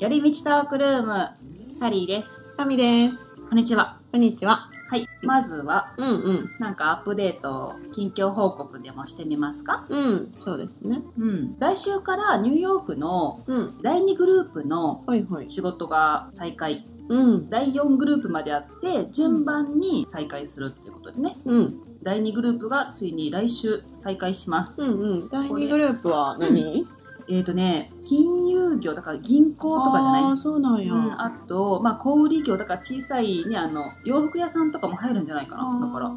寄り道トークルーム、サリーです。タミです。こんにちは。こんにちは。はい。まずは、うんうん。なんかアップデート、近況報告でもしてみますか？うん、そうですね。うん。来週からニューヨークのうん。第2グループのはいはい。仕事が再開。うん。第4グループまであって、順番に再開するっていうことでね。うん。第2グループがついに来週再開します。うんうん。第2グループは何？えっ、とね、金融業、だから銀行とかじゃない？ああ、そうなんや。うん、あと、まあ、小売業だから小さいねあの洋服屋さんとかも入るんじゃないかなだから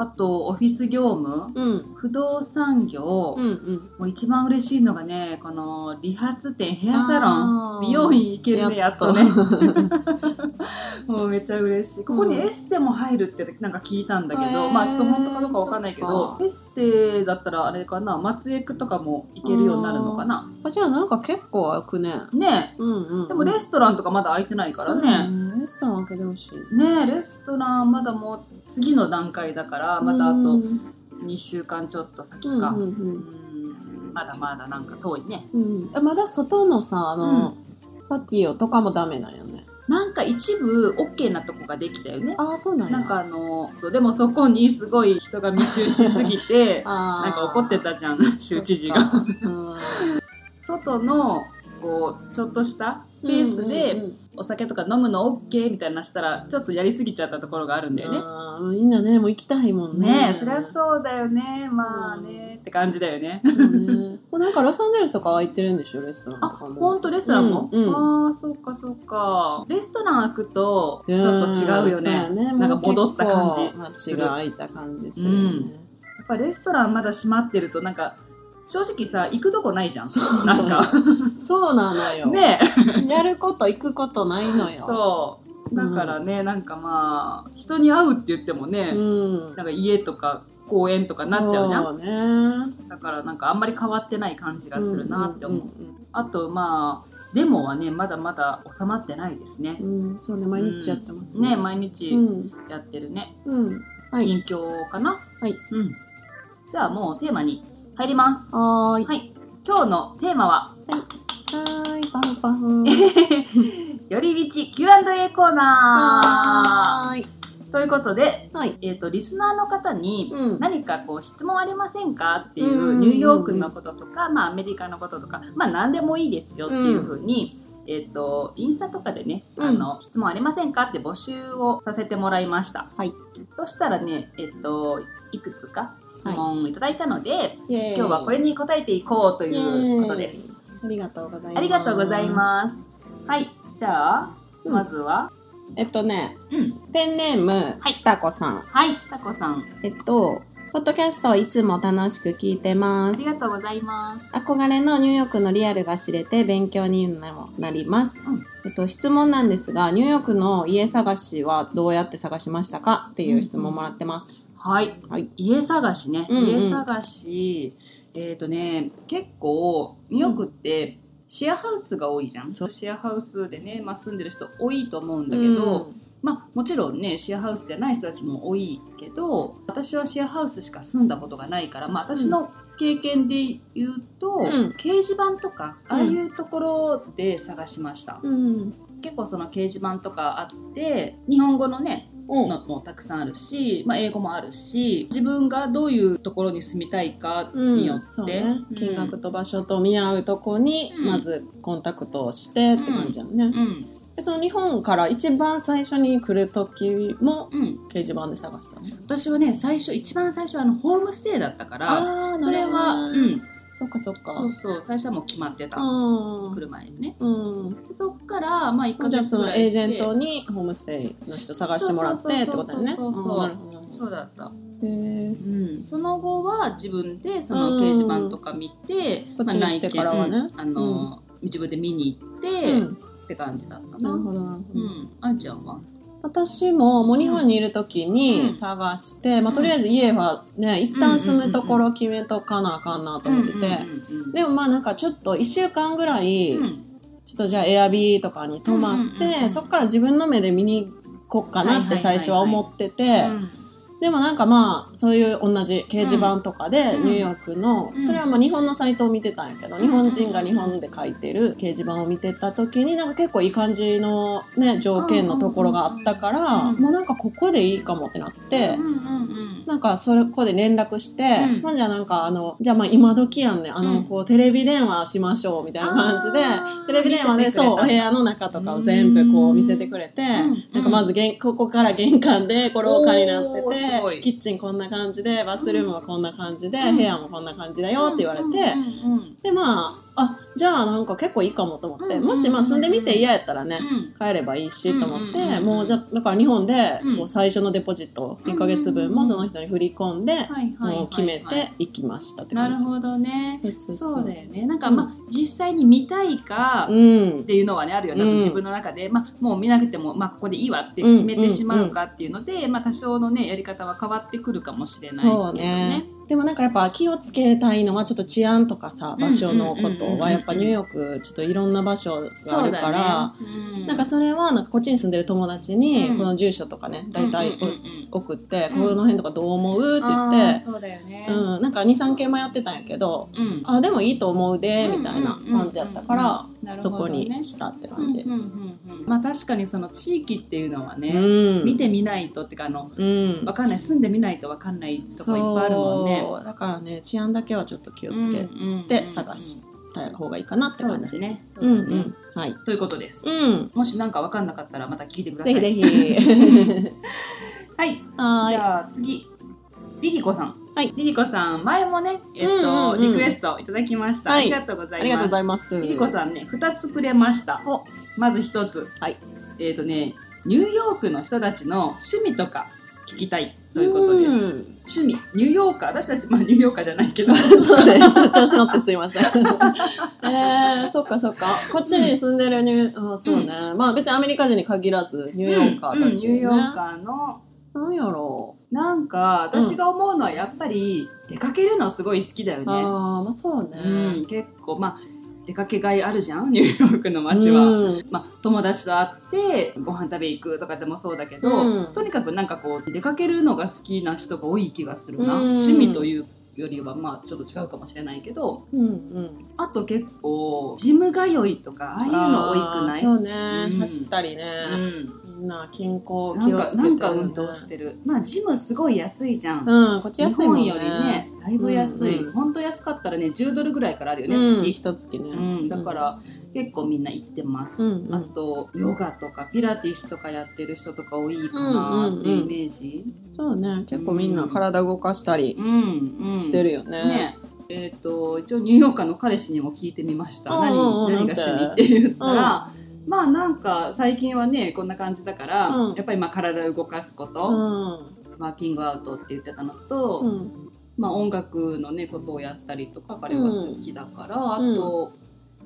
あとオフィス業務うん。不動産業、うんうん。もう一番嬉しいのがねこの理髪店ヘアサロン美容院行けるねやっとね もうめっちゃ嬉しいここにうんエステも入るってなんか聞いたんだけど、へーまあちょっと本当かどうかわかんないけどそエステだったらあれかな松江区とかも行けるようになるのかなあ、じゃあなんか結構開くね。ねうんうん。でもレストランとかまだ開いてないからねだね。レストラン開けてほしい。ねえレストランまだもう次の段階だからまたあとうん。2週間ちょっと先うんか、ううん。ん。まだまだなんか遠いね。うん。まだ外のさ、あの、パティオとかもダメなんよね。なんか一部 OK なとこができたよね。ああ、そうなんや。なんかあのそうでもそこにすごい人が密集しすぎて なんか怒ってたじゃん州知事が。外のこうちょっとしたスペースうんうんでうんお酒とか飲むの OK みたいなしたらちょっとやりすぎちゃったところがあるんだよねあーみんなね、もう行きたいもんね。ねえそりゃそうだよねまあね、って感じだよねそうね。もうなんかロサンゼルスとか空いてるんでしょ、レストランとあ、かも。ほんとレストランも、うんうんああ、そうかそうか。レストラン開くと、ちょっと違うよね。んそうやなんか戻った感じもう結構街が開いた感じするよね。やっぱレストランまだ閉まってると、なんか、正直さ、行くとこないじゃん。そうなんか、そうなのよ。ねやること行くことないのよ。そう。だからね、なんかまあ、人に会うって言ってもね、うん。なんか家とか公園とかなっちゃうじゃん。そうね。だからなんかあんまり変わってない感じがするなって思う。んあとまあ、デモはね、まだまだ収まってないですねう。んうん。そうね、毎日やってますね、ね。毎日うん。やってるね。うん。はい。近況かな？はい。うん。じゃあもうテーマに入ります。は。はい。今日のテーマは、はーい。パフパフ。寄り道 Q&A コーナはーということで、はい。えっ、と、リスナーの方にうん。何かこう質問ありませんか？っていうニューヨークのこととか、まあアメリカのこととか、まあ何でもいいですよっていうふうに、えっ、と、インスタとかでね、うんあの、質問ありませんかって募集をさせてもらいました。はい。そしたらね、えっ、と、いくつか質問いただいたので、イエーイ今日はこれに答えていこうということです。ありがとうございます。ありがとうございます。はい、じゃあ、うんまずは、えっとね、うん、ペンネーム、はいスタコさん。はい、ちさこさん、えっと、ポッドキャストをいつも楽しく聞いてますあり。がとうございます。憧れのニューヨークのリアルが知れて勉強にもなります。うんえっと、質問なんですが、ニューヨークの家探しはどうやって探しましたか？っていう質問もらってます。はい、はい。家探しね、うんうん家探し、えっ、とね、結構、ニューヨークって、シェアハウスが多いじゃん。そうシェアハウスでね、まあ、住んでる人多いと思うんだけど、まあ、もちろんねシェアハウスじゃない人たちも多いけど私はシェアハウスしか住んだことがないから、まあ、私の経験で言うと、ん。掲示板とかああいうところで探しました、うん。うん。結構その掲示板とかあって日本語のねうん。のもたくさんあるし、まあ、英語もあるし自分がどういうところに住みたいかによって、そうね、うん。金額と場所と見合うとこに、うん。まずコンタクトをしてって感じやね、うんでその日本から一番最初に来る時もうん、掲示板で探したの？私はね最初一番最初はあのホームステイだったからああそれは、うん、そっかそっか。そうそう最初はもう決まってた。あ来る前にね。うん。そっからまあ1ヶじゃあそのエージェントににホームステイの人探してもらってってことだよねそうそうそうそうあーなるほどなるほそうだった、どへー。うん、その後は自分でその掲示板とか見て、こっちに来てからはね。うん。あの、自分で見に行って、うんって感じだったな。なるほどなるほど、うん。あんちゃんは？私ももう日本にいる時うん。に探して、まあ、とりあえず家はね一旦住むところ決めとかなあかんなと思ってて、うんうんうんうんでもまあなんかちょっと1週間ぐらい、うん。ちょっとじゃあエアビーとかに泊まって、うんうんうんうんそっから自分の目で見に行こうかなって最初は思ってて、でもなんかまあそういう同じ掲示板とかでうん。ニューヨークの、うん。それはまあ日本のサイトを見てたんやけど、ん。日本人が日本で書いてる掲示板を見てた時になんか結構いい感じのね条件のところがあったから、うん。もうなんかここでいいかもってなって。なんかそれこで連絡して、うん。まあじゃあなんかあの、じゃあまあ今時やんね、あの、うん。こうテレビ電話しましょうみたいな感じでテレビ電話でそう、お部屋の中とかを全部こう見せてくれて、ん。なんかまず玄ここから玄関でこ廊下になってて、キッチンこんな感じで、バスルームはこんな感じで、うん。部屋もこんな感じだよって言われて、でまあ、あ、じゃあなんか結構いいかもと思って、うんもしまあ住んでみて嫌やったらね、うん。帰ればいいしと思って、もうじゃあだから日本でうん。こう最初のデポジット1ヶ月分もその人に振り込んで、もう決めて行きましたって感じ。なるほどね。そうそうそう。そうだよね。なんかまあ実際に見たいかうん。っ。ていうのはねあるよね、うん。自分の中で、まあ、もう見なくても、まあ、ここでいいわって決めてしまうかっていうので、まあ、多少のねやり方は変わってくるかもしれないけどそうね。でもなんかやっぱ気をつけたいのはちょっと治安とかさ、場所のことはやっぱニューヨークちょっといろんな場所があるから、ね。うん。なんかそれはなんかこっちに住んでる友達にうん。この住所とかね、大体送って、うんこの辺とかどう思う？って言あって、ーそうだよね、うん、なんか2、3件迷ってたんやけど、うん。あ、でもいいと思うで、みたいな感じやったから、そこにしたって感じ。まあ確かにその地域っていうのはね、うん。見てみないとってかあのうん。わかんない住んでみないとわかんないとこいっぱいあるもんね。そうだからね治安だけはちょっと気をつけて探した方がいいかなって感じ、ね。はいということです。うんもし何かわかんなかったらまた聞いてください。ぜひぜひ はい。はじゃあ次、リリコさん。はいリリコさん、前もね、えっと、リクエストいただきました。はいありがとうございます。いありがとうございますリリコさんね、2つくれましたお。まず1つ。はいえっ、とね、ニューヨークの人たちの趣味とか聞きたいということで趣味、ニューヨーカー、私たち、まあニューヨーカーじゃないけど。そうね、ちょ調子乗ってすいません。えー、そっかそっか。こっちに住んでるニュー、あそうね。まあ別にアメリカ人に限らず、ニューヨーカーたち、ねうんニューヨーカーの、なんやろう。なんか、私が思うのはやっぱり、出かけるのすごい好きだよね。ああ、まあそうね。うん、結構、まあ、出かけがいあるじゃん？ニューヨークの街は。うん。まあ、友達と会ってご飯食べ行くとかでもそうだけど、うん。とにかくなんかこう出かけるのが好きな人が多い気がするな、うん。趣味というよりはまあちょっと違うかもしれないけど。うんうん。あと結構ジム通いとかああいうの多いくない？そうね、うん。走ったりね。な健康なんか気をつけてる、ね。なんか運動してる。まあジムすごい安いじゃん、うん、こっち安いもんね。日本よりねだいぶ安い、うんうん。本当安かったらね10ドルぐらいからあるよね、うん、月、一月ね。うん、だから結構みんな行ってます、うんうん。あとヨガとかピラティスとかやってる人とか多いかなっていうイメージ。そうね、結構みんな体動かしたりしてるよね。ね。えっ、と一応ニューヨーカーの彼氏にも聞いてみました、何何が趣味って言ったら、まあなんか最近はねこんな感じだから、うん。やっぱりまあ体を動かすこと、うん。ワーキングアウトって言ってたのと、うん。まあ、音楽のねことをやったりとか彼は好きだから、うん。あと、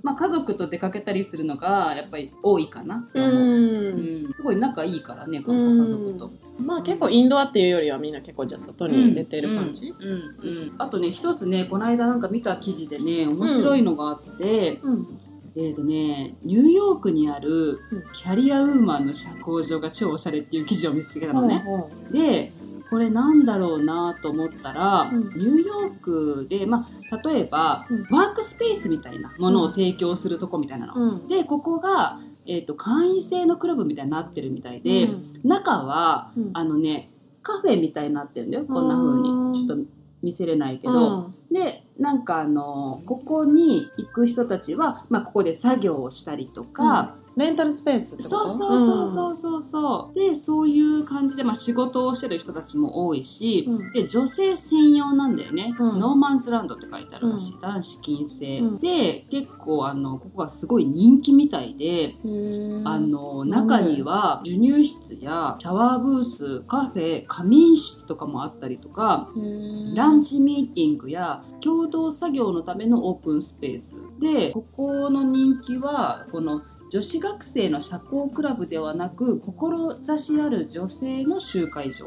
まあ、家族と出かけたりするのがやっぱり多いかなって思う、うん。うん。すごい仲いいからねこの家族と。まあ結構インドアっていうよりはみんな結構じゃあ外に出てる感じ、うん。うん。うん。あとね一つねこの間なんか見た記事でね面白いのがあって、うんえーとね、ニューヨークにあるうん。キャリアウーマンの社交場が超おしゃれっていう記事を見つけたのね。ほうでこれなんだろうなと思ったら、うん。ニューヨークで、まあ、例えば、うん。ワークスペースみたいなものを提供するとこみたいなの。うん。でここが、えー、と会員制のクラブみたいになってるみたいで、うん。中はうん。あのねカフェみたいになってるんだよ。こんな風うんにちょっと見せれないけうど、ん。でなんかあのここに行く人たちは、まあ、ここで作業をしたりとか、レンタルスペースってこと？そうそうそうそうそうそう、でそういう感じで、まあ、仕事をしてる人たちも多いし、うん。で女性専用なんだよね、うん。 No Man's Land って書いてあるらしい、う男子禁制、うん。で結構あのここがすごい人気みたいで、うん。あの中には授乳室やシャワーブースカフェ仮眠室とかもあったりとかうん。ランチミーティングや共同作業のためのオープンスペース。でここの人気はこの女子学生の社交クラブではなく志ある女性の集会所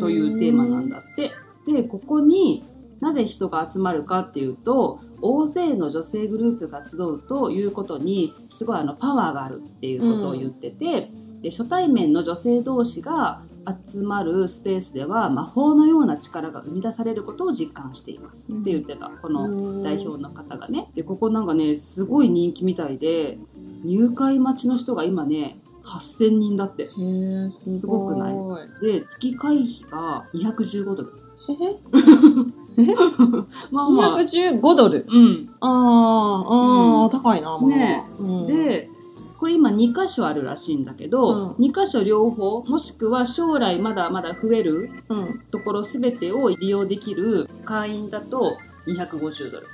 というテーマなんだって。でここになぜ人が集まるかっていうと大勢の女性グループが集うということにすごいあのパワーがあるっていうことを言ってて、で初対面の女性同士が集まるスペースでは魔法のような力が生み出されることを実感しています、うん。って言ってたこの代表の方がね。でここなんかねすごい人気みたいで入会待ちの人が今ね8000人だって。へえすごい。すごくない？で月会費が215ドル。え まあまあ。215ドル？うん。あーあー、うん。高いなまだ。ねうん、でこれ今2箇所あるらしいんだけど、うん。2箇所両方もしくは将来まだまだ増えるうん。ところ全てを利用できる会員だと250ドル。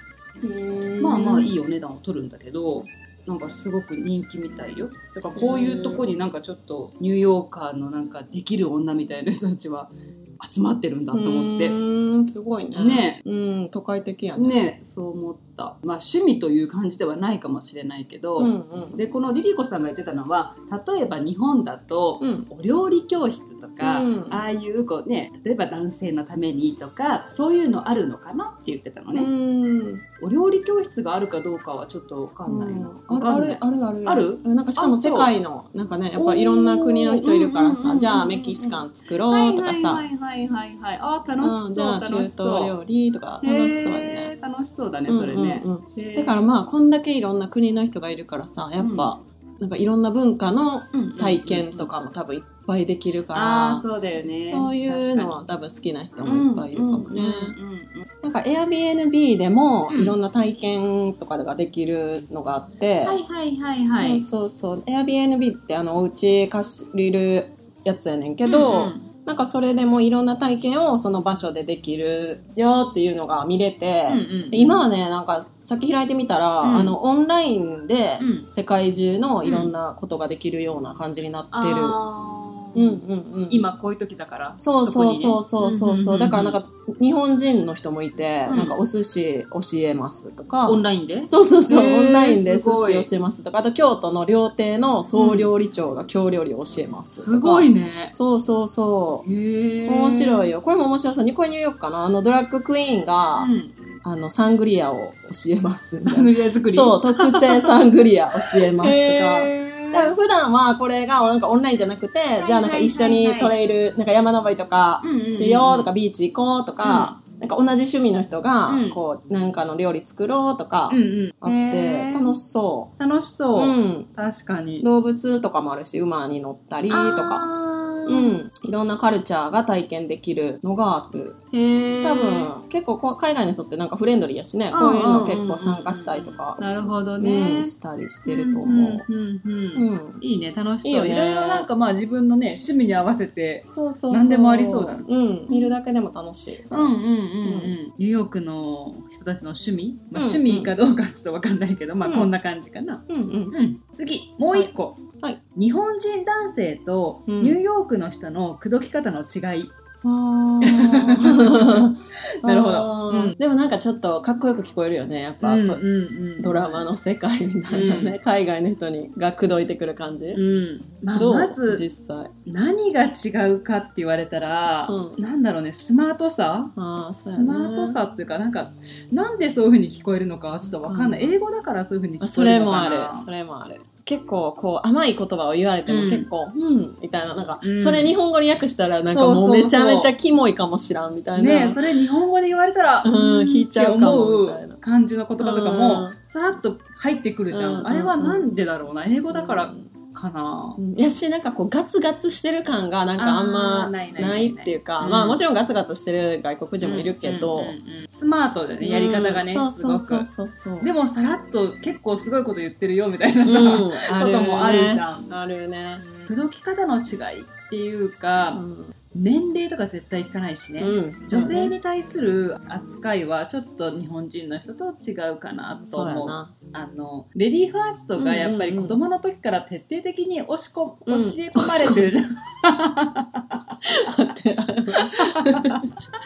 まあまあいいお値段を取るんだけどなんかすごく人気みたいよ。だからこういうとこになんかちょっとニューヨーカーのなんかできる女みたいな人たちは集まってるんだと思って。うーんすごいね。ね。うん都会的やね。ねそう思ったまあ趣味という感じではないかもしれないけど、うんうん。でこのリリコさんが言ってたのは例えば日本だと、うん。お料理教室とか、うん。ああいうこうね例えば男性のためにとかそういうのあるのかなって言ってたのうね、ん。お料理教室があるかどうかはちょっとわかんないな、あるあるある。ある？なんかしかも世界のなんかねやっぱいろんな国の人いるからさじゃあメキシカン作ろうとかさ。はいはいはいはいはい。あー楽しそう、うんじゃあ楽中東料理とか楽しそうやね。楽しそうだねそれね、うんうん。うんだからまあこんだけいろんな国の人がいるからさやっぱ、なんかいろんな文化の体験とかも多分いっぱいできるから、ああそうだよね。そういうのは多分好きな人もいっぱいいるかもね。うんうんうんうんなんか Airbnb でもうん。いろんな体験とかができるのがあって、はいはいはいはい。そうそうそう。Airbnb ってあのお家貸りるやつやねんけど、うんうんなんかそれでもいろんな体験をその場所でできるよっていうのが見れて、うんうんで今はねなんかさっき開いてみたら、うん。あのオンラインでうん。世界中のいろんなことができるような感じになってる。あーうんうんうん、今こういう時だから。そうそうそうそうそうそう、だからなんかか日本人の人もいて、うん。なんかお寿司教えますとか、オンラインで？そうそうそう、オンラインで寿司教えますとか。あと京都の料亭の総料理長が京料理教えますとか。すごいね。そうそうそう。面白いよ。よこれも面白そう。にこれニューヨークかな。あのドラッグクイーンが、うん。あのサングリアを教えますサングリア作り？そう特製サングリア教えますとかだから普段はこれがなんかオンラインじゃなくて、じゃあなんか一緒にトレイル、なんか山登りとかうんうんうん。しようとか、ビーチ行こうとか、なんか同じ趣味の人がうん、こう、なんかの料理作ろうとかうんうん。あって、楽ししそ。楽しそう。う、うん。確かに。動物とかもあるし、馬に乗ったりとか。かうん。いろんなカルチャーが体験できるのがある。多分、結構海外の人ってなんかフレンドリーやしね、うんこういうの結構参加したりとか、なるほどうね、ん、したりしてると思う。うん。いいね楽しそういいよねろいろなんかまあ自分のね趣味に合わせてそうそう。何でもありそうだねうん。見るだけでも楽しい。うんうんうんうんニューヨークの人たちの趣味、まあ、うん趣味かどうかちょっとわかんないけど、まあうんこんな感じかな、うんうん。うん、次もう一個、はい。日本人男性とうん。ニューヨークの人の口説き方の違い、あー。なるほど。うん。でもなんかちょっとかっこよく聞こえるよね。やっぱ、うんうんうん。ドラマの世界みたいなね、海外の人にが口説いてくる感じ、うん。まあ、まず実際。何が違うかって言われたら、うん。なんだろうね。スマートさ？ね。スマートさっていうかなんかなんでそういうふうに聞こえるのかはちょっとわかんない、うん。英語だからそういうふうに聞こえるのれもある。かなそれもある結構こう甘い言葉を言われてもうん。結構うん、みたいななんか、うん。それ日本語に訳したらなんかもうめちゃめちゃキモいかもしらんみたいな、ねえそれ日本語で言われたら、うん引いちゃうかもみたいな。感じの言葉とかも、うん。さらっと入ってくるじゃん、うん。あれはなんでだろうな。英語だからうんかな、うん。やしなんかこうガツガツしてる感がなんかあんあまーないっていうか、うん。まあもちろんガツガツしてる外国人もいるけど、うんうんうんうん。スマートでねやり方がね、うんすごくそうそうそう。そうでもさらっと結構すごいこと言ってるよみたいなさ、うん、こともあるじゃん。あるね。口説き方の違いっていうか、うん年齢とか絶対聞かないしね、うん女性に対する扱いはちょっと日本人の人と違うかなと思う。な。あのレディーファーストがやっぱり子供の時から徹底的に押しこ、うん教え込まれてるじゃん。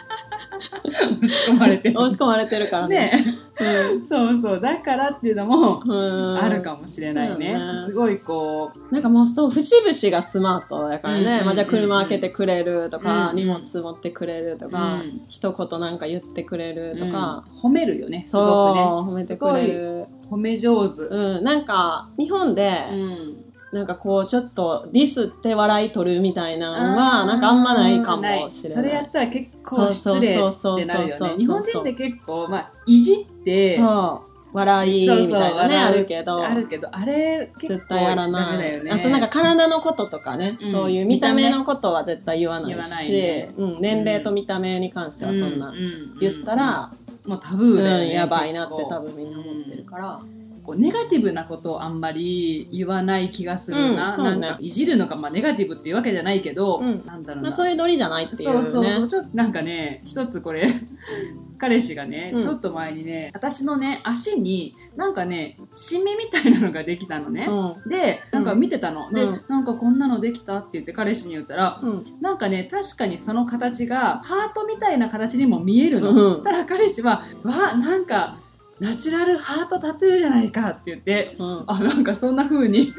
押し込まれてる。押し込まれてるからね。ね、そうそうだからっていうのもうんあるかもしれないね。うんすごいこうなんかもうそう、節々がスマートだからね。うんまあじゃあ車開けてくれるとか、うん荷物持ってくれるとか、うん一言なんか言ってくれるとか、うん褒めるよねすごくね。褒めてくれる。褒め上手。うん、なんか、日本で、うんなんかこう、ちょっとディスって笑い取るみたいなのは、なんかあんまないかもしれない。それやったら結構失礼ってなるよそうそうそうそうね。日本人って結構、まあ、いじって、そう。笑いみたいなね、あるけど。あるけど、あれ絶対やらダない。メだよね。あとなんか体のこととかね、うんそういう見た目のことは絶対言わないし、ねうん、年齢と見た目に関してはそんな、言った、ら、もうタブうんーだよね。やばいなって多分みんな思ってるから。こうネガティブなことをあんまり言わない気がするな,、うんなんかいじるのがまあネガティブっていうわけじゃないけど、うん。なんだろうな、まあ、そういうノリじゃないっていうそうね。そうそう。ちょっとなんかね一つこれ 彼氏がね、うん。ちょっと前にね私のね足になんかねシミみたいなのができたのね、でなんか見てたの、でうん。なんかこんなのできたって言って彼氏に言ったらうん。うん。なんかね確かにその形がハートみたいな形にも見えるの、うん。ただ彼氏は「わなんかナチュラルハートタトゥーじゃないか」って言ってうん。あなんかそんな風に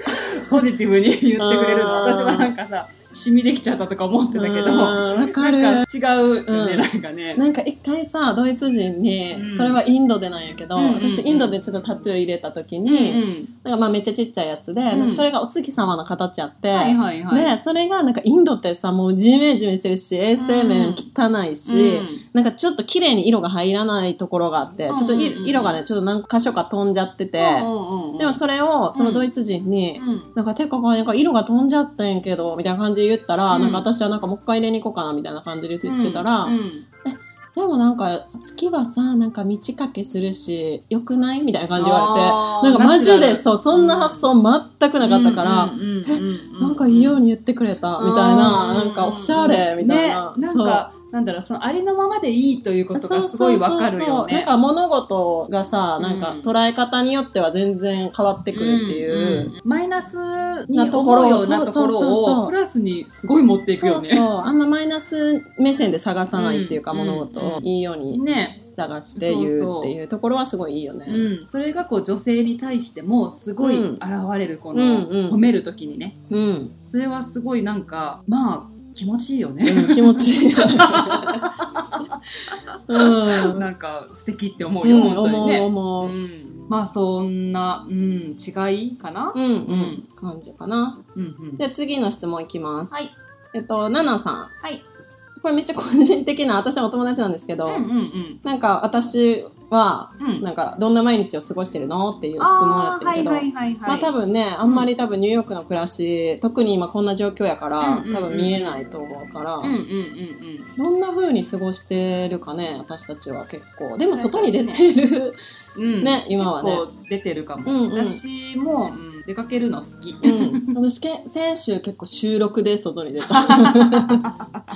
ポジティブに言ってくれるのうん私はなんかさシミできちゃったとか思ってたけど、うんわかる。なんか違うよね、うん。なんかね。なんか一回さ、ドイツ人に、うん。それはインドでなんやけど、うんうんうん。私インドでちょっとタトゥー入れた時うんに、なんかまあめっちゃちっちゃいやつで、ん。なんかそれがお月様の形あって、はいはいはい。で、それがなんかインドってさ、もうジメジメしてるし、衛生面汚いし、うん。なんかちょっと綺麗に色が入らないところがあって、ちょっと色がね、ちょっと何箇所か飛んじゃってて、うんうんうんでもそれをそのドイツ人に、うん。なんか、てか、なんか色が飛んじゃったんやけど、みたいな感じで言ったら、うん。なんか私はなんかもう一回入れに行こうかな、みたいな感じで言ってたら、うんでもなんか、月はさ、なんか満ち欠けするし、良くないみたいな感じで言われて、なんかマジで、そう、そんな発想全くなかったから、うんうんうんうん なんかいいように言ってくれた、みたいな、うんなんかおしゃれ、みたいな。ね、なんか、なんだろう、そのありのままでいいということがすごいわかるよね。なんか物事がさ、なんかうん捉え方によっては全然変わってくるっていう。ん。ん。マイナスになところ思うようなとこそうそうそうろそう。をプラスにすごい持っていくよね。そうそう。あんまマイナス目線で探さないっていうか、うん。物事を。いいようにね、探して言うっていうところはすごいいいよね。うん、それがこう女性に対してもすごいうん。現れるこうんのうん。褒めるときにね、うん。それはすごいなんかまあ気持ちいいよね。うん、気持ちいい。うん。なんか素敵って思うよ、うん、思う本当にね。思う。うん、まあそんな、うん、違いかな、うん、うん、感じかな。うんうんで、次の質問いきます。はい。えっと、ナナさん。はい。これめっちゃ個人的な、私のお友達なんですけど、うんうんうん。なんか私は、うん。なんかどんな毎日を過ごしてるのっていう質問やってるけど、はいはいはいはい、まあ多分ね、あんまり多分ニューヨークの暮らし、特に今こんな状況やから、うんうんうん。多分見えないと思うから、うんうんうんうん。どんな風に過ごしてるかね、私たちは結構。でも外に出てる、うん、ね今はね。出てるかも、うんうん。私も、うん、出かけるの好き、うん、私け先週結構収録で外に出た。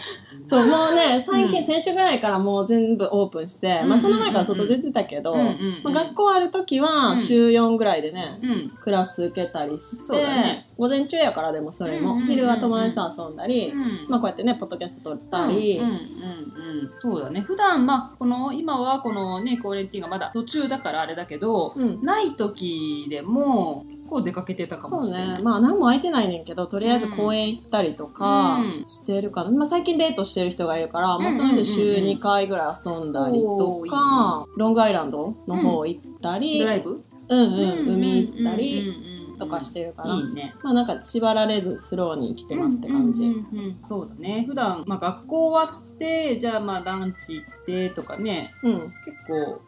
そう、もうね、最近、うん。先週ぐらいからもう全部オープンして、まあその前から外出てたけど、まあ、学校ある時うん。は週4ぐらいでね、うん。クラス受けたりして、午前中やからでもそれも、昼は友達と遊んだり、うん。まあこうやってね、ポッドキャスト撮ったり、うんうんうんうん、そうだね。普段まあこの今はこのねコーレンティーンがまだ途中だからあれだけど、うん。ない時でも結構出かけてたかもしれない。ね。まあ何も空いてないねんけど、とりあえず公園行ったりとかうん。してるかな。まあ最近デートしてる人がいるから、まあその人で週2回ぐらい遊んだりとか、ロングアイランドの方行ったり、ドライブ？うんうん、海行ったりりとかしてるから、いいね。まあなんか縛られずスローに生きてますって感じ。うんうんうんうん。そうだね。普段まあ学校終わってじゃあまあランチ行ってとかね。うん。結構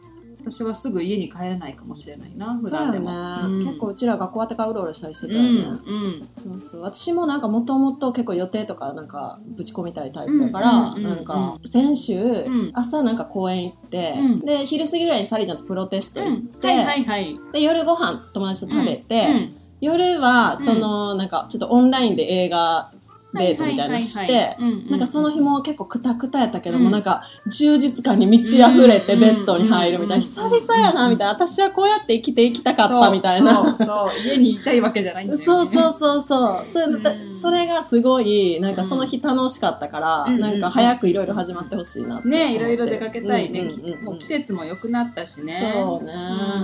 私はすぐ家に帰れないかもしれないな普そうや段でもね、結構うちら学校終わってからうろうろしたりしてうんたよね。うん。そうそう。私もなんかもともと結構予定とかなんかぶち込みたいタイプだから、うんうんうんうん。なんか先週、ん。朝なんか公園行って、うん。で、昼過ぎぐらいにサリちゃんとプロテストう行って、ん。はいはいはい。で、夜ご飯友達と食べて、うん。夜はその、なんかちょっとオンラインで映画デートみたいなのして、なんかその日も結構クタクタやったけども、うんなんか充実感に満ち溢れてベッドに入るみたいな、うん久々やなみたいな、私はこうやって生きていきたかったみたいな。そうそうそう。家にいたいわけじゃないんだよね。そうそうそうそう。それうん。それがすごい、なんかその日楽しかったから、うん。なんか早くいろいろ始まってほしいなってねいろいろ出かけたいね、もう季節も良くなったしね。そうね。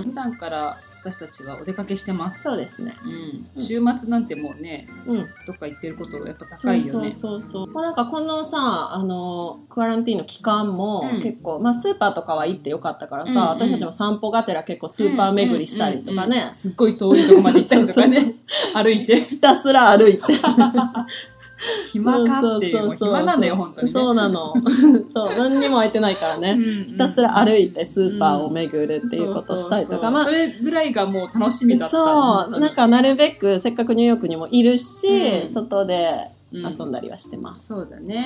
ん。普段から私たちはお出かけしてます。そうですね。うん、週末なんてもうね、うん。どっか行ってることやっぱそうそう高いよね。そうそう。まあなんかこのさ、あの、クアランティーンの期間もうん結構、まあスーパーとかは行ってよかったからさ、うんうん私たちも散歩がてら結構スーパー巡りしたりとかねうんうんうん、すっごい遠いとこまで行ったりとかね、歩いて。ひたすら歩いて。暇かっていう、暇なんだよ、本当にね。そうなの。そう、何にも空いてないからね。うんひたすら歩いてスーパーを巡るっていうことをしたりとか、まあそれぐらいがもう楽しみだった。そう、なんかなるべくせっかくニューヨークにもいるし、うん外でうん遊んだりはしてます。そうだね。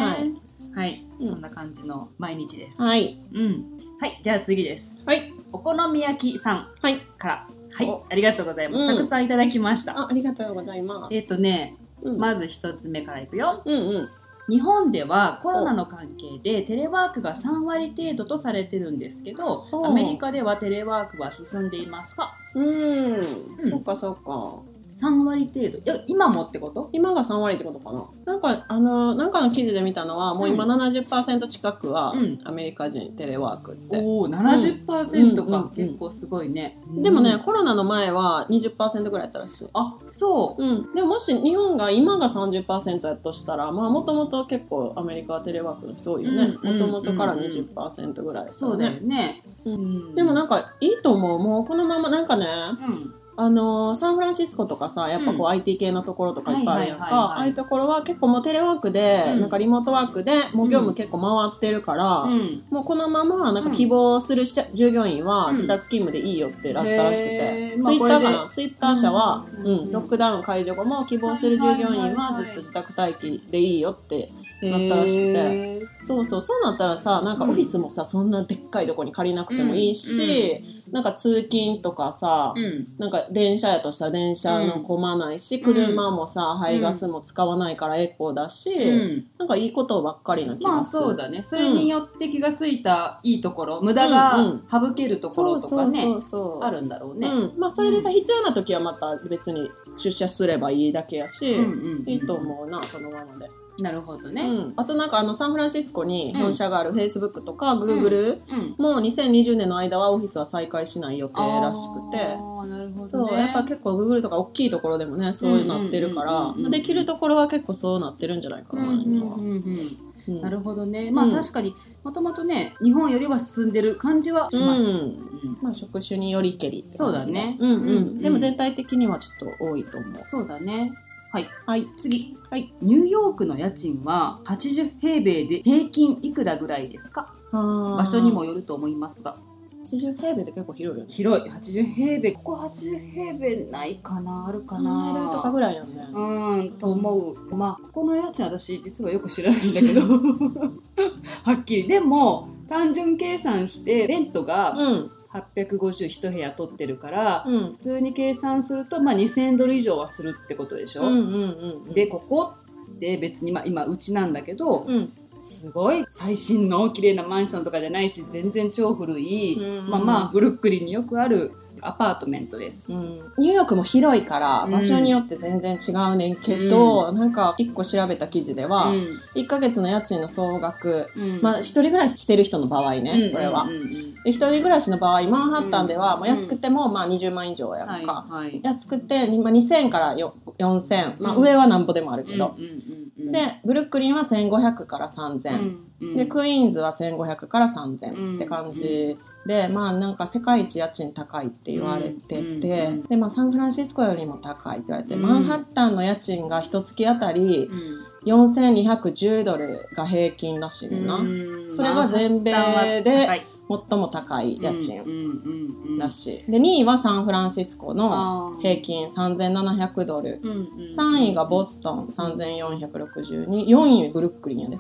ははいい。うんそんな感じの毎日です。はい。うん。はい。じゃあ次です。はい。お好み焼きさんはい。から。はいお。ありがとうございます。うんたくさんいただきました。あありがとうございます。えっ、とね、うん、まず一つ目からいくよ。うんうん。日本ではコロナの関係でテレワークが3割程度とされてるんですけどおアメリカではテレワークは進んでいますか？うん、そっかそっか。3割程度。いや今もってこと？今が3割ってことかな。なんか、あの、なんかの記事で見たのは、もう今70%近くはうん。アメリカ人テレワークって。おお70%か、うんうん結構すごいね、でもね、うんコロナの前は20%ぐらいやったらしい。あそう。うん、でももし日本が今が30%やとしたらまあもともと結構アメリカはテレワークの人多いよね。うんもともとからうん20%ぐらいそうだよね、うん。でもなんかいいと思う。もうこのままなんかねうんあのーサンフランシスコとかさやっぱこううん。IT 系のところとかいっぱいあるやんか、ああいうところは結構もうテレワークで、うん。なんかリモートワークでもう業務結構回ってるから、うん。もうこのままなんか希望するし従業員は自宅勤務でいいよってなったらしくて、ツイッターかな？ツイッター社は、うん。うん。ロックダウン解除後も希望する従業員はずっと自宅待機でいいよってなったらしくて。へそうそう。そうなったらさなんかオフィスもさそんなでっかいとこに借りなくてもいいし、なんか通勤とかさ、ーうん。なんか電車やとしたら電車の混まないし、車もさ排ガスも使わないからエコだし、うん。なんかいいことばっかりな気まあがする。そうだね。それによって気がついたいいところ無駄が省けるところとかね、あるんだろうね、うん、まあそれでさ、必要な時はまた別に出社すればいいだけやし、うんうんうん。いいと思うなそのままで、なるほどね、うん、あとなんかあのサンフランシスコに本社があるフェイスブックとかグーグルうん。も2020年の間はオフィスは再開しない予定らしくて。あーなるほどそう、ねやっぱ結構グーグルとか大きいところでもねそうなってるから、できるところは結構そうなってるんじゃないかな、うんうん今はうん。うんうん。なるほどね。まあうん確かにもともとね日本よりは進んでる感じはします、うん。うん。まあ職種によりけりって感じで。そうだね。うんうん、うん。でも全体的にはちょっと多いと思う。そうだねはい。はい次。はい。ニューヨークの家賃は80平米で平均いくらぐらいですか？場場所にもよると思いますが。80平米って結構広いよね。広い。80平米。ここ80平米ないかな？あるかな？3L とかぐらいやんね。うんと思う。まあここの家賃私実はよく知らないんだけど。はっきり。でも単純計算してレントがうん851部屋取ってるから、うん。普通に計算すると、まあ、2000ドル以上はするってことでしょ、うんうんうんでここって別に、まあ、今うちなんだけど、うん。すごい最新の綺麗なマンションとかじゃないし全然超古い、うん。まあまあブルックリンによくあるアパートメントです。うん。ニューヨークも広いからうん。場所によって全然違うねんけど、なんか一個調べた記事では、うん。1ヶ月の家賃の総額、うん。まあ一人暮らししてる人の場合ね、これはうんうんうん。で一人暮らしの場合マンハッタンでは、うん。まあ、安くてもまあ20万以上やはいんか、はい安くて、まあ、2000からよ4000、まあ、うん。上はなんぼでもあるけど、うんうんうんうん。でブルックリンは1500から3000、うんうん。でクイーンズは1500から3000って感じで、まあなんか世界一家賃高いって言われてて、でまあサンフランシスコよりも高いって言われて、うん。マンハッタンの家賃が一月あたりうん。4210ドルが平均らしいな、うん。それが全米で最も高い家賃らしい。で2位はサンフランシスコの平均3700ドル。うんうん3位がボストン3462 4位ブルックリンやで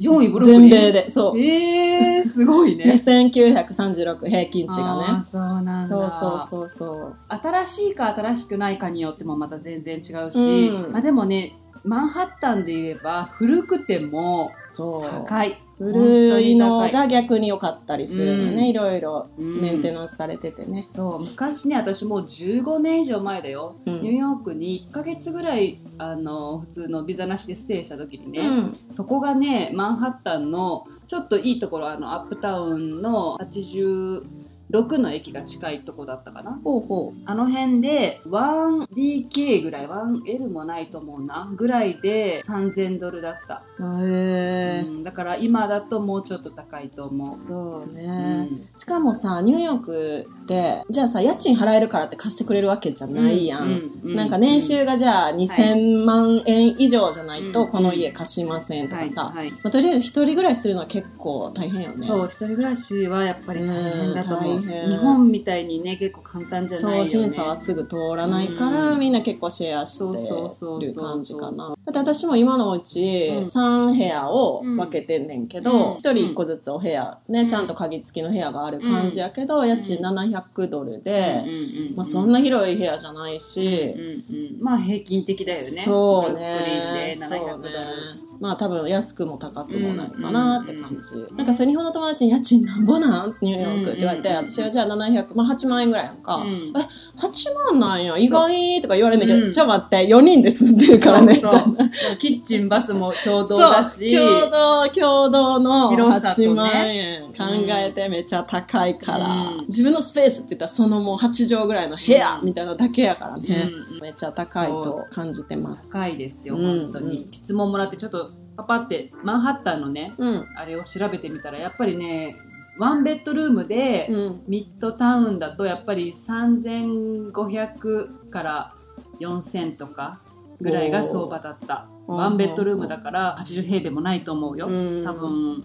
4位ブルックリン全米でそうえー、すごいでね。1936平均値あがーねそうなんだ。そうそうそうそう新しいか新しくないかによってもまた全然違うし、うんまあでもね、マンハッタンで言えば古くてもそう高い。古いのが逆に良かったりするのね、うん。いろいろうん。メンテナンスされててね、そう昔ね私もう15年以上前だよ、うん。ニューヨークに1ヶ月ぐらいあの普通のビザなしでステイした時にね、うん。そこがねマンハッタンのちょっといいところあのアップタウンの84 6の駅が近いとこだったかな。ほうほあの辺で 1DK ぐらい 1L もないと思うなぐらいで3000ドルだった、う。へえうんだから今だともうちょっと高いと思う、そううね。ん。しかもさ、ニューヨークって、じゃあさ、家賃払えるからって貸してくれるわけじゃないやん。うなんか年収がじゃあ2000万円以上じゃないとうん。この家貸しませんとかさ、はいはい。まあ、とりあえず一人暮らしするのは結構大変よね。そう一人暮らしはやっぱり大変だと思う日本みたいにね結構簡単じゃないよね。そう審査はすぐ通らないから、うん。みんな結構シェアしそうそうそうてる感じかな。だって私も今のうちうん。3部屋を分けてんねんけど、うん。1人1個ずつお部屋ね、ちゃんと鍵付きの部屋がある感じやけど、家賃700ドルで、うんうんうんまあ、そんな広い部屋じゃないし、うんうん、まあ平均的だよね。そうね。で700そうね。まあ多分安くも高くもないかなって感じ。なんかそれ日本の友達に家賃なん？ぼなん？ニューヨークって言われて、私はじゃあ700、まあ8万円ぐらいやんか。うん。え、8万なんや、意外？とか言われるんだけど、うんちょ待って、4人で住んでるからね。そうそう。キッチンバスも共同だし。共同、共同の広さとね。8万円考えてめっちゃ高いから、うん。自分のスペースって言ったらそのもう8畳ぐらいの部屋みたいなだけやからね、めっちゃ高いと感じてます。高いですよ、うん。本当に。質問もらってちょっとパパってマンハッタンのねうん。あれを調べてみたらやっぱりねワンベッドルームで、うん。ミッドタウンだとやっぱり3500から4000とかぐらいが相場だった。ワンベッドルームだから80平米もないと思うよ、うん。多分、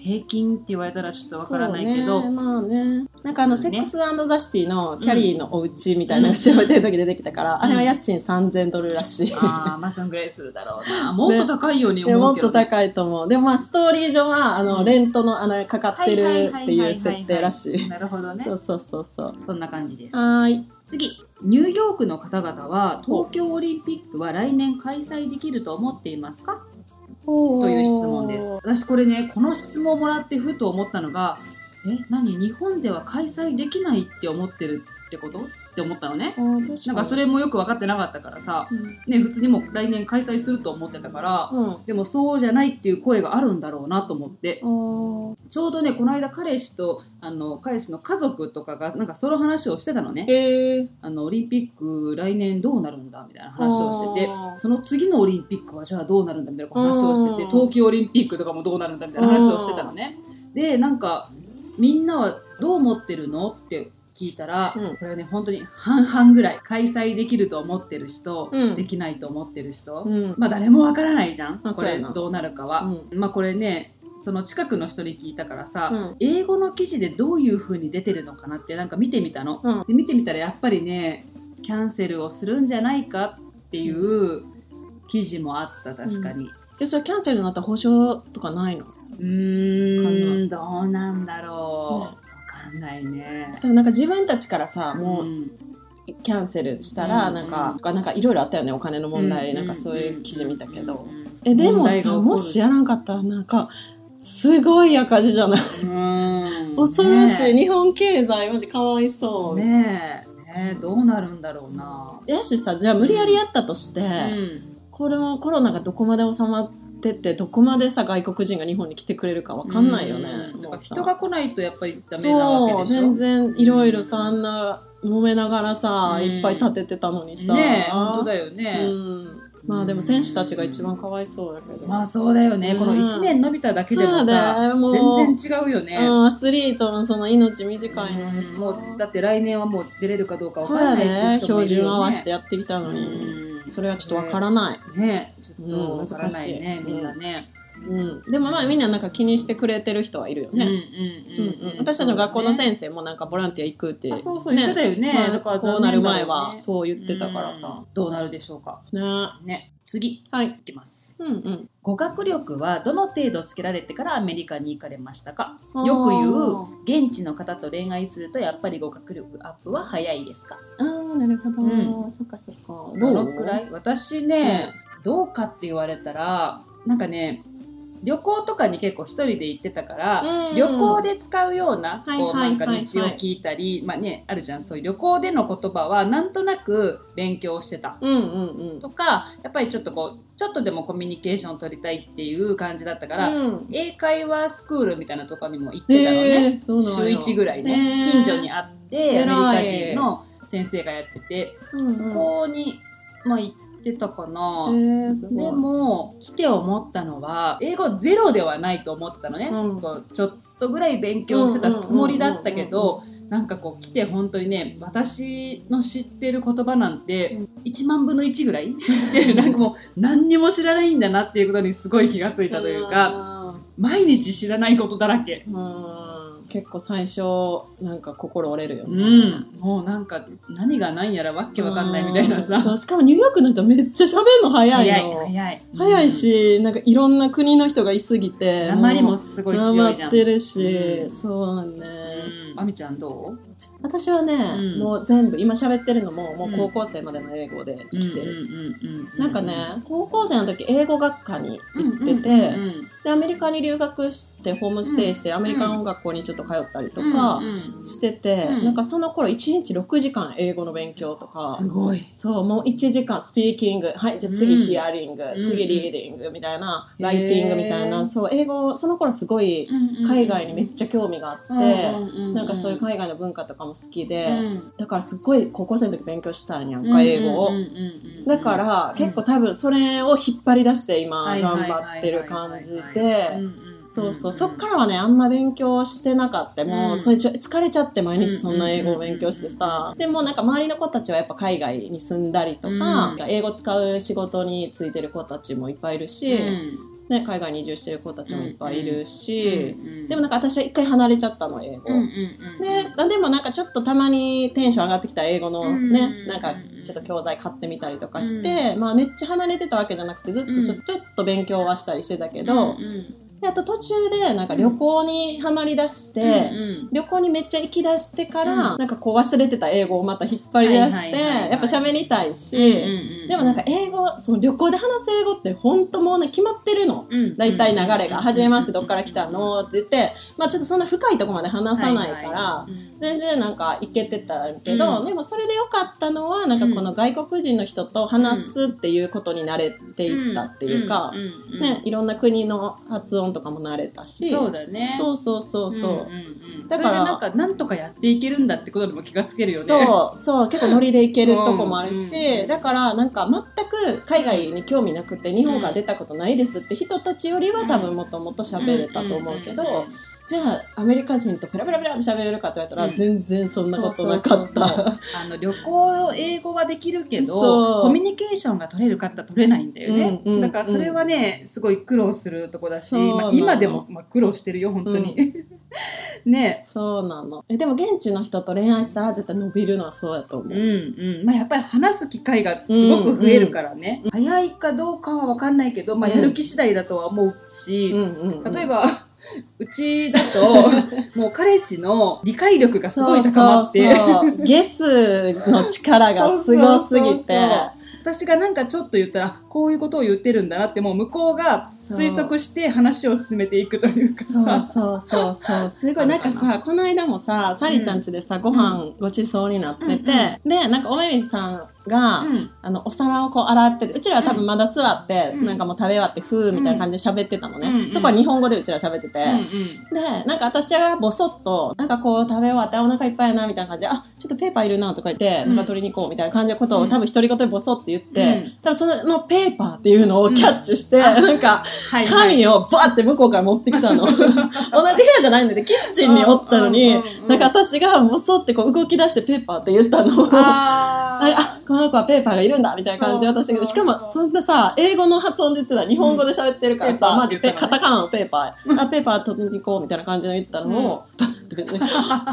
平均って言われたらちょっとわからないけど、ね、まあね。なんかあの、ねセックスザ・シティのキャリーのお家みたいなの調べてる時出てきたから、あれは家賃3000ドルらしい。ああまあそんぐらいするだろうな もっと高いようにでもっと思うけど、ね、高いと思う。でもまあ、ストーリー上は、あの、うんレントの、あの、かかってるってはいう設定らしい。なるほどねそうそうそうそう。そんな感じですはーい。次ニューヨークの方々は東京オリンピックは来年開催できると思っていますか？という質問です。私これねこの質問をもらってふと思ったのがえ何？日本では開催できないって思ってるってこと？って思ったのね。なんかそれもよく分かってなかったからさ、うん。ね、普通にもう来年開催すると思ってたから、うん。でもそうじゃないっていう声があるんだろうなと思って。ちょうどねこの間彼氏とあの彼氏の家族とかがなんかその話をしてたのね。へえ。あのオリンピック来年どうなるんだみたいな話をしててその次のオリンピックはじゃあどうなるんだみたいな話をしててうん。冬季オリンピックとかもどうなるんだみたいな話をしてたのね。でなんかみんなはどう思ってるのって聞いたら、うん。これはね本当に半々ぐらい開催できると思ってる人、うん。できないと思ってる人、うん。まあ誰もわからないじゃんこれどうなるかは、まあこれねその近くの人に聞いたからさ、うん。英語の記事でどういう風に出てるのかなってなんか見てみたの、うん。で見てみたらやっぱりねキャンセルをするんじゃないかっていう記事もあった確かに。で、それキャンセルになったら保証とかないの？うーんどうなんだろう、わかんないね。でもなんか自分たちからさ、もううんキャンセルしたら、うん。なんか、なんかいろいろあったよね、お金の問題。うなんかそういう記事見たけど。え、でもさ、もしやらんかったら、なんか、すごい赤字じゃない？うん。恐ろしい。ね日本経済、マジかわいそう。えねえ。ねえどうなるんだろうな。やしさ、じゃあ無理やりやったとして、うん。これはコロナがどこまで収まってって、どこまでさ、外国人が日本に来てくれるかわかんないよね。人が来ないとやっぱりダメなわけでしょ？全然いろいろさ、あんな揉めながらさ、うん。いっぱい立ててたのにさ。ねえ本当だよね、うん。まあでも選手たちが一番かわいそうだけど。まあそうだよね、うん。この1年伸びただけでもさ全然違うよね、うん、アスリートのその命短いのに。もうだって来年はもう出れるかどうかわからないっていうね、標準合わせてやってきたのに、うんそれはちょっとわからない。ね。ちょっとうんわからないね、みんなね、うん。でもまあみんななんか気にしてくれてる人はいるよね。うんうんうんうんうん。私たちの学校の生先生もなんかボランティア行くって。あそうそう言ってたよね。まあだからこうなる前はそう言ってたからさ。どうなるでしょうか。ね。はね。次。い。いきます。うんうん。語学力はどの程度つけられてからアメリカに行かれましたか？よく言う現地の方と恋愛するとやっぱり語学力アップは早いですか？ああ、なるほど。うんそっかそっか。どのくらい？私ね、どうかって言われたらなんかね旅行とかに結構一人で行ってたから、うん旅行で使うような、はいこうなんか道を聞いたり、まあね、あるじゃん、そういう旅行での言葉はなんとなく勉強してた。うんうんうん。とか、やっぱりちょっとこう、ちょっとでもコミュニケーションを取りたいっていう感じだったから、うん英会話スクールみたいなとこにも行ってたのね。週1ぐらいへね。ー近所にあって、アメリカ人の先生がやってて、うんそこに、まあ行ってたかな。うん。へーでも、来て思ったのは、英語ゼロではないと思ってたのね。うんちょっとぐらい勉強してたつもりだったけど、なんかこう来て本当にね、私の知ってる言葉なんて、1万分の1ぐらい？で、なんかもう何にも知らないんだなっていうことにすごい気がついたというか、毎日知らないことだらけ。うん、うん結構最初なんか心折れるようね。ん。もうなんか何が何やらわっけわかんないみたいなうんさ。しかもニューヨークの人めっちゃ喋るの早い早い、の。早い。早いし、なんかいろんな国の人がいすぎて。うん。鉛もすごい強いじゃん。なまってるし、うんそうだね。うん。あみちゃんどう？私はね、うん。もう全部、今喋ってるのも、もう高校生までの英語で生きてる。なんかね、高校生の時英語学科に行ってて、で、アメリカに留学して、ホームステイして、アメリカの学校にちょっと通ったりとかしてて、うん。なんかその頃1日6時間英語の勉強とか、すごい。そう、もう1時間スピーキング、はい、じゃあ次うん。ヒアリング、ん次リーディングみたいな、ライティングみたいな、そう、英語、その頃すごい海外にめっちゃ興味があって、なんかそういう海外の文化とかも好きで、だからすっごい高校生の時勉強したんやんか、英語を。だから結構多分それを引っ張り出して今頑張ってる感じで、そうそう、そっからはね、あんま勉強してなかった。もう、うん。それちょ疲れちゃって毎日そんな英語を勉強してさ。でもなんか周りの子たちはやっぱ海外に住んだりとか、うん。英語使う仕事についてる子たちもいっぱいいるし、ね、海外に移住してる子たちもいっぱいいるし、でもなんか私は一回離れちゃったの、英語。ででもなんかちょっとたまにテンション上がってきた英語のね、うんなんかちょっと教材買ってみたりとかして、まあめっちゃ離れてたわけじゃなくてずっとちょ,、うん。ちょっと勉強はしたりしてたけど、であと途中でなんか旅行にはまりだして、旅行にめっちゃ行き出してから、うん。なんかこう忘れてた英語をまた引っ張り出して、はいはいはいはい。やっぱ喋りたいし、でもなんか英語、その旅行で話す英語って本当もうね決まってるの。大体流れが、はじめましてどっから来たの？って言って、まあちょっとそんな深いとこまで話さないから、全然なんかいけてたけど、うん。でもそれでよかったのは、なんかこの外国人の人と話すっていうことに慣れていったっていうか、ね、いろんな国の発音とかも慣れたし、そうだね。そうそうそうそう。んんうん。だからなんかなんとかやっていけるんだってことでも気がつけるよね。そう、そう、結構ノリでいけるとこもあるし、うんうんだからなんか全く海外に興味なくて日本から出たことないですって人たちよりは多分もっともっと喋れたと思うけど、んんんじゃあアメリカ人とペラペラペラって喋れるかって言われたら、うん。全然そんなことなかった。あの旅行英語はできるけどコミュニケーションが取れるかって取れないんだよね、うんうんだからそれはねすごい苦労するとこだし、まあ、今でも、まあ、苦労してるよ本当に、ね。そうなの。えでも現地の人と恋愛したら絶対伸びるのはそうやと思う。うんうん。まあ、やっぱり話す機会がすごく増えるからね、早いかどうかは分かんないけど、まあ、うん。やる気次第だとは思うし、うんうんうん。例えばうちだともう彼氏の理解力がすごい高まって。そうそうそう。ゲスの力がすごすぎて。私がなんかちょっと言ったらこういうことを言ってるんだなってもう向こうが推測して話を進めていくというかそうさそうそうそう。すごい、なんかさ、この間もさ、サリちゃん家でさ、ご飯ごちそうになってて、うん。で、なんかおめみさんが、うん。あの、お皿をこう洗ってて、うちらは多分まだ座って、うん。なんかもう食べ終わって、ふーみたいな感じで喋ってたのね。うんそこは日本語でうちら喋ってて。うんうん。で、なんか私がボソッと、なんかこう食べ終わってあお腹いっぱいやな、みたいな感じで、あ、ちょっとペーパーいるなとか言って、うん。なんか取りに行こうみたいな感じのことを、うん。多分独り言でボソって言って、うん。多分そのペーパーっていうのをキャッチして、うん。なんか、はいはい。紙をバーって向こうから持ってきたの。同じ部屋じゃないんだけど、キッチンにおったのにうんうんうんう、ん。なんか私がボソってこう動き出してペーパーって言ったの。あーああ、この子はペーパーがいるんだみたいな感じで私が、しかもそんなさ、英語の発音で言ってたら日本語で喋ってるからさ、うんマジペ、カタカナのペーパー、あ、ペーパー取りに行こうみたいな感じで言ったのを、パッてね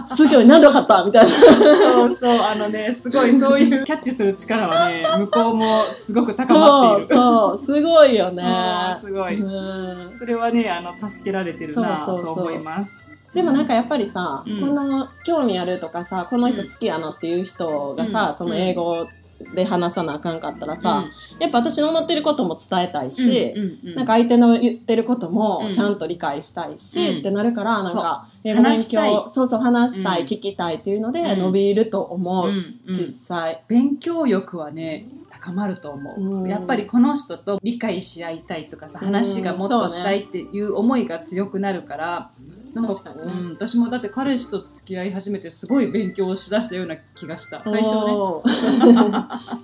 すごい、なんでわかったみたいな。そうそうあのねすごいそういうキャッチする力はね向こうもすごく高まっている。そう、そう、すごいよね。すごい。うん。それはねあの助けられてるなそうそうそうと思いますでもなんかやっぱりさ、うん。この興味あるとかさ、この人好きやなっていう人がさ、うん。その英語で話さなあかんかったらさ、やっぱ私の思ってることも伝えたいし、うんうんうんなんか相手の言ってることうん。もちゃんと理解したいし、うん。ってなるから、なんか、英語勉強、そうそう話したい、うん。聞きたいっていうのでうん。伸びると思う、うんうん。実際。勉強欲はね高まると思う、うん。やっぱりこの人と理解し合いたいとかさうん話がもっとしたいっていう思いが強くなるから、なんかうん、私もだって彼氏と付き合い始めてすごい勉強しだしたような気がした。最初ね。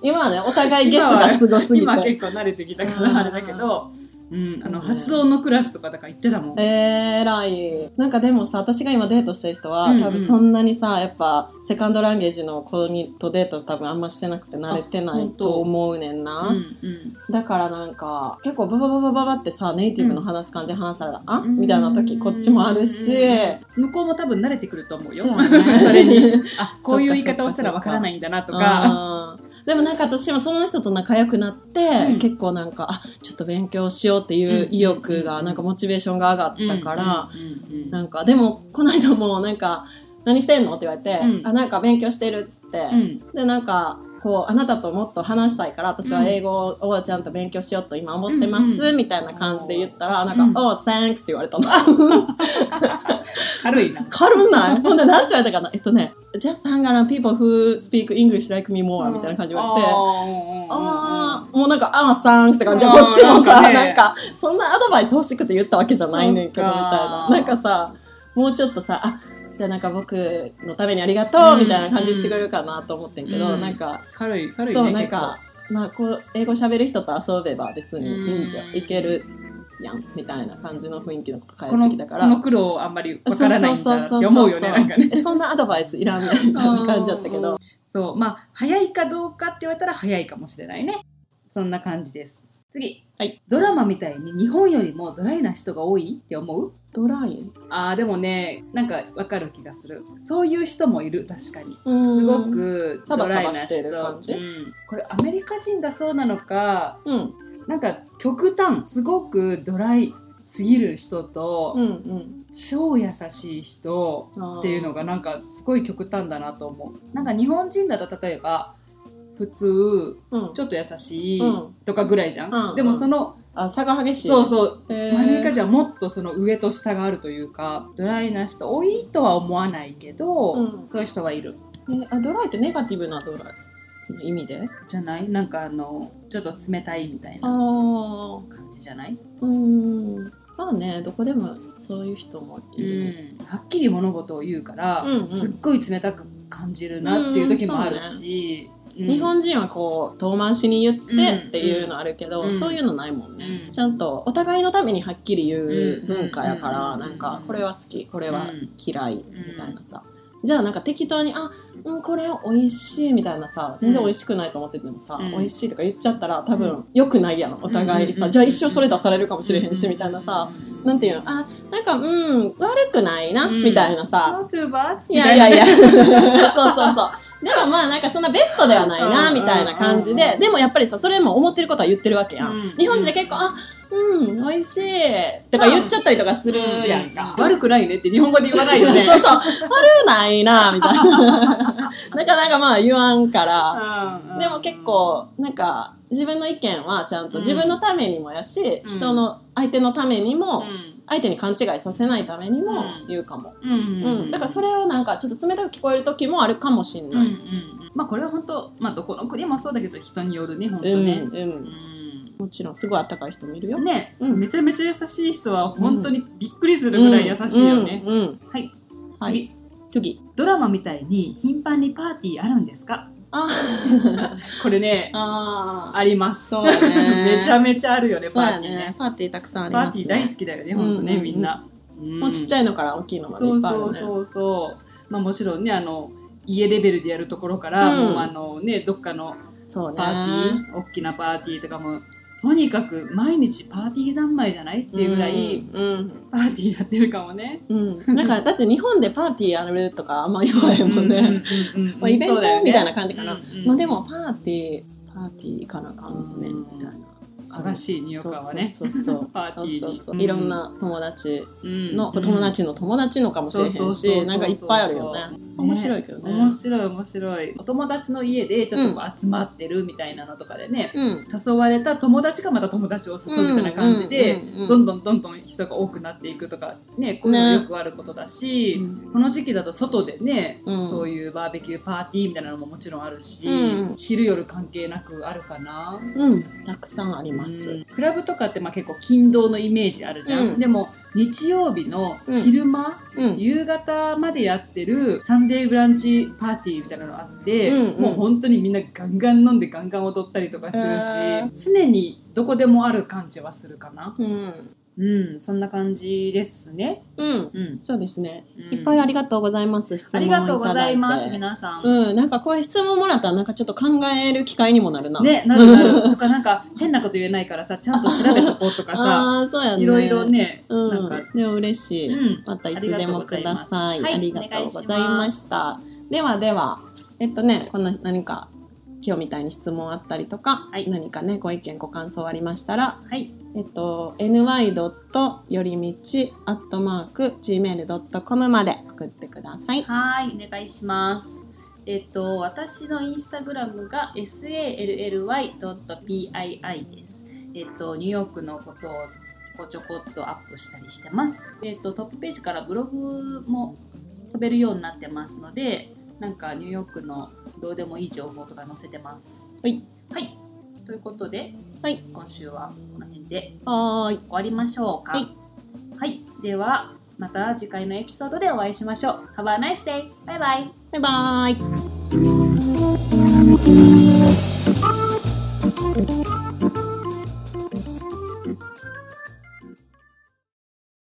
今はね、お互いゲスがすごすぎ今て。結構慣れてきたからうんあれだけど、うん、あの発音のクラスとかだから言ってたもん、えー、らい。なんかでもさ、私が今デートしてる人は、うんうん。多分そんなにさ、やっぱ、セカンドランゲージの子にとデート多分あんましてなくて慣れてないと思うねんな。うんうん。だからなんか、結構ババババババってさ、ネイティブの話す感じで話されたら、あうんみたいな時こっちもあるし、向こうも多分慣れてくると思うよそねそれにあこういう言い方をしたらわからないんだなとかうんでもなんか私もその人と仲良くなって、うん。結構なんか、あ、ちょっと勉強しようっていう意欲が、うん。なんかモチベーションが上がったから、なんか、でも、この間もなんか、何してんの？って言われて、うん。あ、なんか勉強してるっつって、うん。で、なんか、こう、あなたともっと話したいから、私は英語をちゃんと勉強しようと今思ってます、うんうん。みたいな感じで言ったら、なんか、うん。Oh, thanks って言われたの。軽いな。軽ない？ほんで、なんて言われたかな？えっとね、just hang around people who speak English like me more みたいな感じで言われて、ああ、もうなんか、ああ、サンクスって感じ。あーこっちもさ、なんかね。なんか、そんなアドバイス欲しくて言ったわけじゃないねんけど、みたいな。なんかさ、もうちょっとさ、あ、じゃあなんか僕のためにありがとう、みたいな感じで言ってくれるかなと思ってんけど、うん。なんか、軽い軽いねそう、なんか、まあ、こう、英語喋る人と遊べば別にいいんじゃ、うんいけるやん、みたいな感じの雰囲気のこと返ってきたから。この苦労あんまりわからないんだって思うよねなんかね。えそんなアドバイスいらんみたいな感じだったけど。そう。まあ早いかどうかって言われたら早いかもしれないね。そんな感じです次、はい、ドラマみたいに日本よりもドライな人が多いって思う？ドライ？あーでもねなんかわかる気がする。そういう人もいる確かに。うん。すごくドライな人バしてる感じ？うん、これアメリカ人だそうなのかうん。なんか極端すごくドライすぎる人と、うんうん。超優しい人っていうのがなんかすごい極端だなと思う。なんか日本人だと例えば普通うん。ちょっと優しいうん。とかぐらいじゃん、うんでもその、あ、差が激しい。そうそう。へー。アメリカ人はもっとその上と下があるというかドライな人多いとは思わないけど、うん。そういう人はいる。えあドライってネガティブなドライの意味で？じゃない？なんかあのちょっと冷たいみたいあなあ感じじゃない、うん。まあねどこでもそういう人もういる、ん、はっきり物事を言うから、うんうん。すっごい冷たく感じるなっていう時もあるし、うん。日本人はこう遠回しに言ってっていうのあるけど、うん。そういうのないもんね、うん。ちゃんとお互いのためにはっきり言う文化やから、うん。なんかこれは好きこれはうん。嫌いみたいなさ、じゃあなんか適当に「あうんこれ美味しい」みたいなさ全然美味しくないと思っててもさ、うん。美味しいとか言っちゃったら多分良くないやんお互いにさ、うん。じゃあ一生それ出されるかもしれへんし、みたいなさ、なんていうのあなんかうん悪くないな、うん。みたいなさ?いやいやいや。そうそうそうでもまあなんかそんなベストではないなうんみたいな感じうんででもやっぱりさそれも思ってることは言ってるわけやん、うん日本人で結構あうん美味しいとか言っちゃったりとかするやんか、悪くないねって日本語で言わないよね。そうそう。悪くないなみたいな。なかなかまあ言わんから。うん。でも結構なんか自分の意見はちゃんと自分のためにもやし、うん。人の相手のためにも、うん。相手に勘違いさせないためにも言うかも、うんうんだからそれをなんかちょっと冷たく聞こえる時もあるかもしんない、うんうんうん。まあこれは本当、まあ、どこの国もそうだけど人によるね本当うん。ね。うんうん。もちろんすごいあったかい人もいるよ。ね、うん。めちゃめちゃ優しい人は本当にびっくりするぐらい優しいよね。うん。うん。はい、はい。次。次。ドラマみたいに頻繁にパーティーあるんですか？あ これねああります。そうやね。めちゃめちゃあるよねパーティーね。ね。パーティーたくさんありますね。パーティー大好きだよね本当ね、うんうん。うんみんな、もうちっちゃいいのから大きいのまでいそうっぱいあるね。そうそうそうまあもちろんねあの家レベルでやるところから、うん。もうあのねどっかの。パーティー、大きなパーティーとかもとにかく毎日パーティー三昧じゃないっていうぐらい、うん。パーティーやってるかもね。うん。うん。なんか、だって日本でパーティーやるとかあんま言わへんもんね。イベントみたいな感じかな。まあでもパーティー、パーティーかなかんね、みたいな。素晴らしいニューヨーカーはねそうそうそういろんな友達の、うん。友達の友達のかもしれへんしなんかいっぱいあるよね。面白いけどね。面白い面白い。お友達の家でちょっと集まってるみたいなのとかでね、うん。誘われた友達がまた友達を誘うみたいな感じで、どんどんどんどん人が多くなっていくとかねこういうのよくあることだし、うん。この時期だと外でね、うん。そういうバーベキューパーティーみたいなのももちろんあるし、うん。昼夜関係なくあるかな。うん。たくさんありまうす。んクラブとかってまあ結構勤労のイメージあるじゃん、うん。でも日曜日の昼間、うん。夕方までやってるサンデーブランチパーティーみたいなのがあって、うんうんもう本当にみんなガンガン飲んでガンガン踊ったりとかしてるし、へ常にどこでもある感じはするかなうんうんそんな感じですね。うん。うん、そうですね。うん。いっぱいありがとうございます。質あ問をいただいてりがとうございます皆さん、うんなんかこういう質問もらったらなんかちょっと考える機会にもなるな。ねなるなる。とかなんか変なこと言えないからさちゃんと調べとこうとかさああそうやね。いろいろね、うん。なんか。でも嬉しい、うん。またいつでもください。あありがりがとうとうございございまました。ではでは、えっとね、この何か今日みたいに質問あったりとか、はい何かね、ご意見、ご感想ありましたら、はいえっと、ny. よりみち、gmail.com まで送ってください。はい、お願いします。えっと、私のインスタグラムが sally.pii です。えっと、ニューヨークのことをちょこちょこっとアップしたりしてます。えっと、トップページからブログも飛べるようになってますので、なんかニューヨークのどうでもいい情報とか載せてます。はい。はい。ということで、はい、今週はこの辺で終わりましょうか。はい、はい。では、また次回のエピソードでお会いしましょう。Have a nice day! バイバイバイバイ